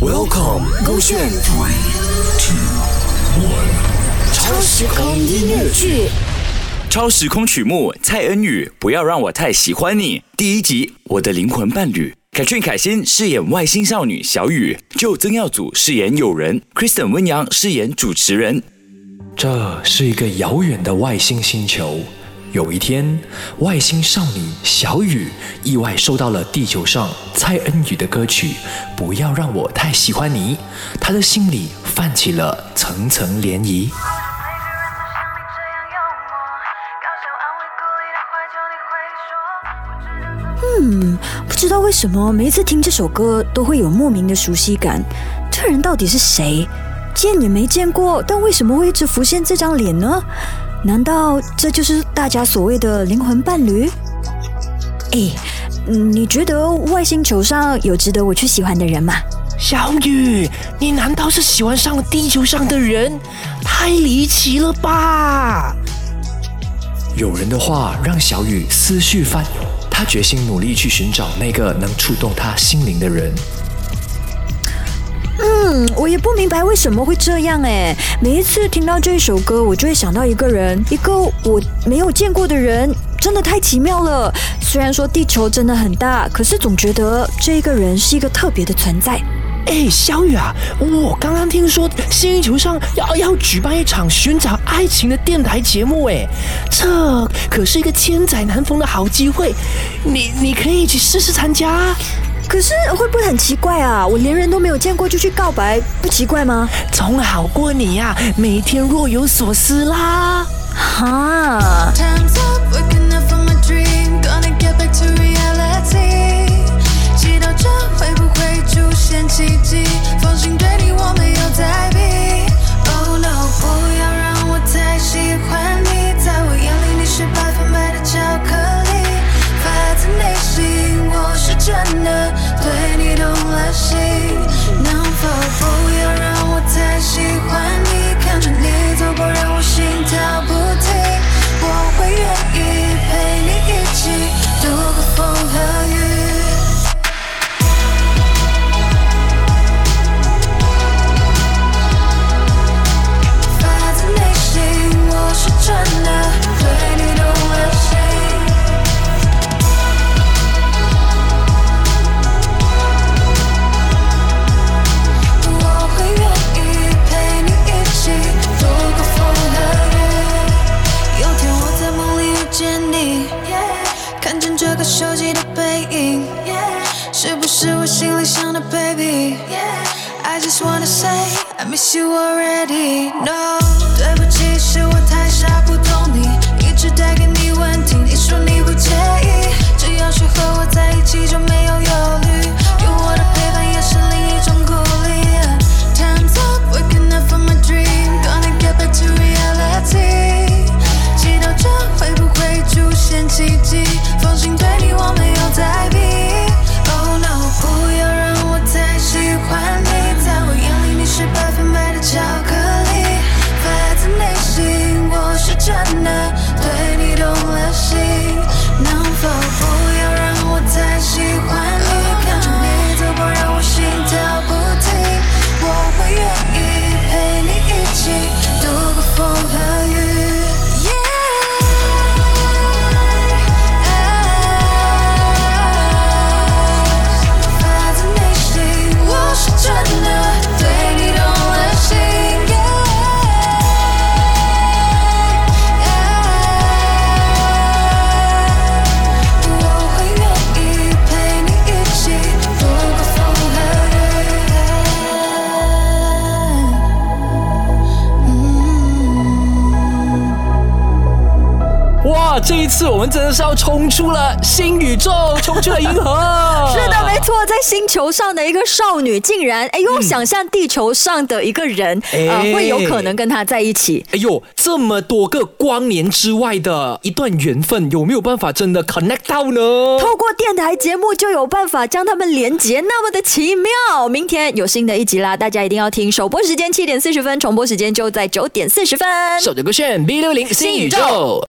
Welcome，勾选。超时空音乐剧，超时空曲目蔡恩宇，不要让我太喜欢你。第一集，我的灵魂伴侣。凯俊凯欣饰演外星少女小雨，就曾耀祖饰演友人，Kristen 温阳饰演主持人。这是一个遥远的外星星球。有一天，外星少女小雨意外收到了地球上蔡恩宇的歌曲《不要让我太喜欢你》，她的心里泛起了层层涟漪。嗯，不知道为什么每一次听这首歌都会有莫名的熟悉感。这人到底是谁？见也没见过，但为什么会一直浮现这张脸呢？难道这就是大家所谓的灵魂伴侣？哎，你觉得外星球上有值得我去喜欢的人吗？小雨，你难道是喜欢上了地球上的人？太离奇了吧！有人的话让小雨思绪翻涌，他决心努力去寻找那个能触动他心灵的人。嗯，我也不明白为什么会这样哎。每一次听到这一首歌，我就会想到一个人，一个我没有见过的人，真的太奇妙了。虽然说地球真的很大，可是总觉得这个人是一个特别的存在。哎，小雨啊，我刚刚听说星球上要要举办一场寻找爱情的电台节目，哎，这可是一个千载难逢的好机会，你你可以去试试参加。可是会不会很奇怪啊？我连人都没有见过就去告白，不奇怪吗？总好过你呀，每天若有所思啦。哈。手机的背影，是不是我心里想的 baby？I just wanna say I miss you already. No，对不起，是我太傻，不懂你，一直带给你问题。你说你不介意，只要是和我在一起就这一次我们真的是要冲出了新宇宙，冲出了银河。是的，没错，在星球上的一个少女，竟然哎呦，想象地球上的一个人，呃，会有可能跟他在一起。哎呦，这么多个光年之外的一段缘分，有没有办法真的 connect 到呢？透过电台节目就有办法将他们连接，那么的奇妙。明天有新的一集啦，大家一定要听。首播时间七点四十分，重播时间就在九点四十分。守着歌炫 B 六零新宇宙。